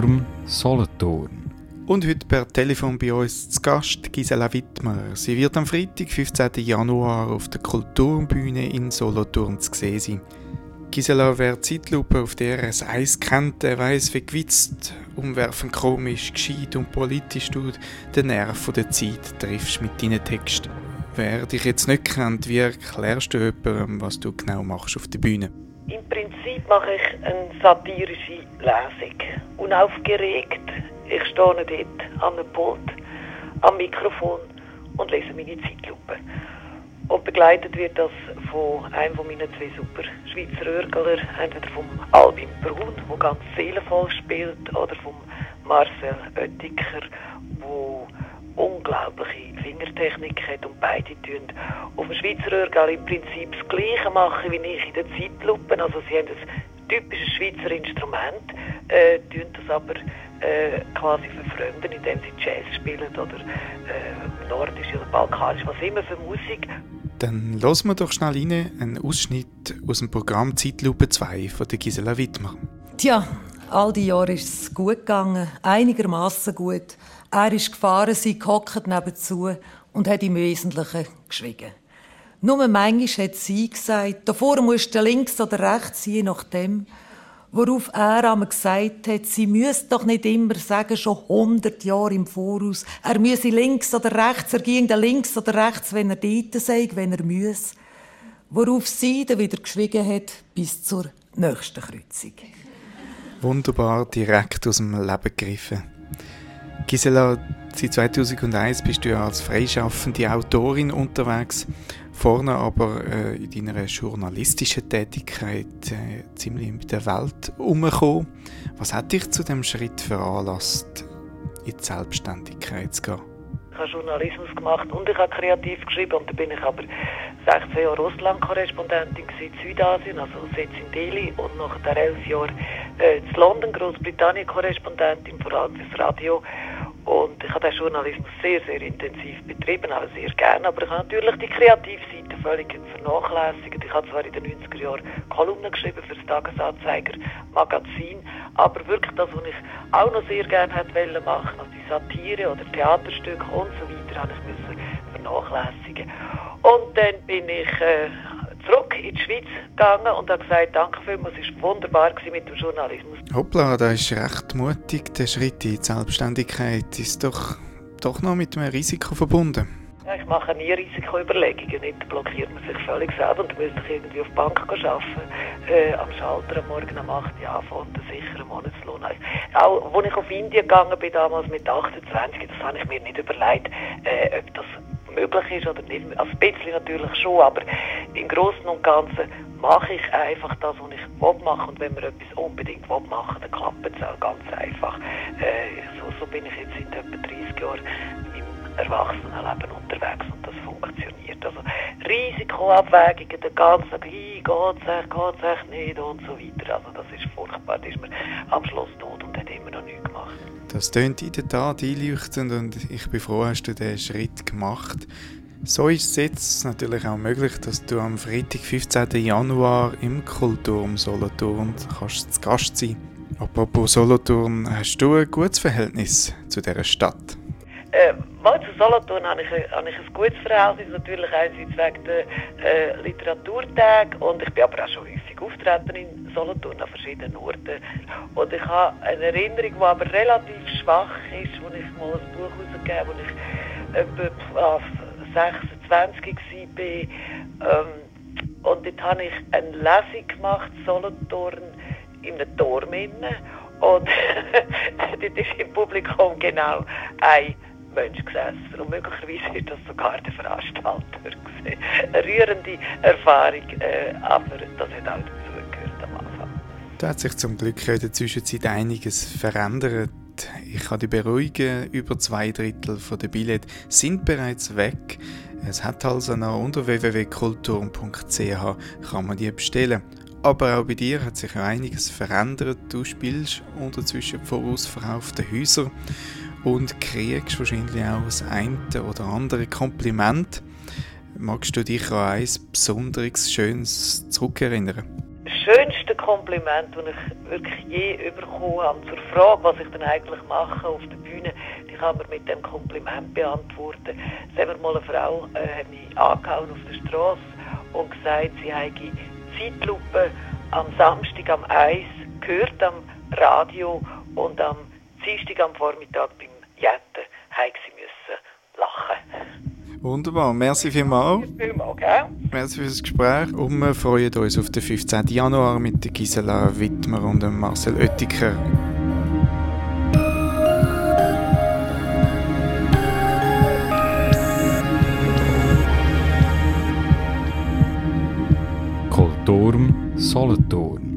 Kulturm Solothurn. Und heute per Telefon bei uns zu Gast Gisela Wittmer. Sie wird am Freitag, 15. Januar, auf der Kulturbühne in Solothurn zu sehen sein. Gisela, wer Zeitlupe auf der RS1 kennt, der weiss, wie gewitzt, umwerfend komisch, gescheit und politisch du den Nerv der Zeit triffst mit deinen Texten. Wer dich jetzt nicht kennt, wie erklärst du jemandem, was du genau machst auf der Bühne? Im Prinzip mache ich eine satirische Lesung. Unaufgeregt. Ich stehe dort an einem Pult, am Mikrofon und lese meine Zeitlupe. Und begleitet wird das von einem von meinen zwei super Schweizer Örgler, entweder vom Albin Brun, der ganz seelenvoll spielt, oder vom Marcel Oettiker, der unglaubliche Fingertechnik hat und beide tun auf dem Schweizer Örgel im Prinzip das Gleiche machen wie ich in den Zeitlupen. Also sie haben ein typisches Schweizer Instrument, äh, tun das aber äh, quasi verfremden, indem sie Jazz spielen oder äh, nordisch oder balkanisch, was immer für Musik. Dann hören wir doch schnell rein einen Ausschnitt aus dem Programm Zeitlupe 2 von der Gisela Wittmer. Tja, all die Jahre ist es gut gegangen, einigermaßen gut. Er ist gefahren, sie gehockt nebenzu und hat im Wesentlichen geschwiegen. Nur manchmal hat sie gesagt, davor musst du links oder rechts, je nachdem. Worauf er einmal gesagt hat, sie müsse doch nicht immer sagen, schon hundert Jahre im Voraus, er müsse links oder rechts, er ging links oder rechts, wenn er dort sei, wenn er müsse. Worauf sie dann wieder geschwiegen hat, bis zur nächsten Kreuzung. Wunderbar direkt aus dem Leben gegriffen. Gisela, seit 2001 bist du ja als freischaffende Autorin unterwegs, vorne aber äh, in deiner journalistischen Tätigkeit äh, ziemlich in der Welt umgekommen. Was hat dich zu dem Schritt veranlasst, in die Selbstständigkeit zu gehen? Ich habe Journalismus gemacht und ich habe kreativ geschrieben und dann bin ich aber 16 Jahre Russland-Korrespondentin in Südasien, also Sitz in Delhi und nach der 11 Jahre äh, in London Großbritannien-Korrespondentin, vor allem fürs Radio und ich habe den Journalismus sehr, sehr intensiv betrieben, auch sehr gerne. Aber ich habe natürlich die Kreativseite völlig vernachlässigt. Ich habe zwar in den 90er Jahren Kolumnen geschrieben für das Tagesanzeiger Magazin, aber wirklich das, was ich auch noch sehr gerne hätte machen also die Satire oder Theaterstücke und so weiter, habe ich müssen vernachlässigen. Und dann bin ich äh, in die Schweiz gegangen und habe gesagt, danke vielmals, es war wunderbar mit dem Journalismus. Hoppla, das ist recht mutig, der Schritt in die Selbstständigkeit ist doch, doch noch mit einem Risiko verbunden. Ja, ich mache nie Risikoüberlegungen, nicht blockiert man sich völlig selber und müsste ich irgendwie auf die Bank arbeiten, äh, am Schalter am Morgen um 8 Uhr anfangen und einen sicheren Monatslohn. Auch als ich auf Indien gegangen bin, damals mit 28, das habe ich mir nicht überlegt, äh, ob das möglich ist oder nicht. Also ein bisschen natürlich schon, aber im Großen und Ganzen mache ich einfach das, was ich will machen. Und wenn man etwas unbedingt machen, dann klappt es auch ganz einfach. Äh, so, so bin ich jetzt seit etwa 30 Jahren im Erwachsenenleben unterwegs und das funktioniert. Also Risikoabwägungen, den ganzen Tag, hey, geht's echt, geht's echt nicht und so weiter. Also das ist furchtbar, da ist man am Schluss tot und hat immer noch. Das tönt in der Tat einleuchtend und ich bin froh, hast du diesen Schritt gemacht. So ist es jetzt natürlich auch möglich, dass du am Freitag, 15. Januar im Kulturm Solothurn kannst zu Gast sein. Apropos Solothurn, hast du ein gutes Verhältnis zu dieser Stadt? Äh, mal zu Solothurn habe ich, habe ich ein gutes Verhältnis, natürlich einerseits wegen der äh, Literaturtage und ich bin aber auch schon auftreten in Solothurn an verschiedenen Orten. Und ich habe eine Erinnerung, die aber relativ schwach ist, wo ich mal ein Buch herausgegeben habe, wo ich etwa auf 26 war. Ähm, und dort habe ich eine Lesung gemacht, Solothurn, in einem Turm. Und dort ist im Publikum genau ein Mensch gesessen. Und möglicherweise ist das sogar der Veranstalter. Eine rührende Erfahrung, äh, aber das hat auch. Da hat sich zum Glück in der Zwischenzeit einiges verändert. Ich kann dich beruhigen, über zwei Drittel der Billette sind bereits weg. Es hat also noch unter www.kulturm.ch kann man die bestellen. Aber auch bei dir hat sich einiges verändert. Du spielst unterzwischen vorausverkaufte Häuser und kriegst wahrscheinlich auch das eine oder andere Kompliment. Magst du dich an ein besonderes, schönes zurückerinnern? Schönste Kompliment, das ich wirklich je bekommen habe, zur Frage, was ich denn eigentlich mache auf der Bühne, die kann man mit dem Kompliment beantworten. Es hat mal eine Frau äh, hat mich angehauen auf der Straße und gesagt, sie habe Zeitlupe am Samstag am Eis gehört am Radio und am Dienstag am Vormittag beim Jetten lachen. Wunderbar, merci vielmals. Vielmals, gell? Merci für das Gespräch und wir freuen uns auf den 15. Januar mit der Gisela Wittmer und dem Marcel Oettiker. Kulturm Solothurn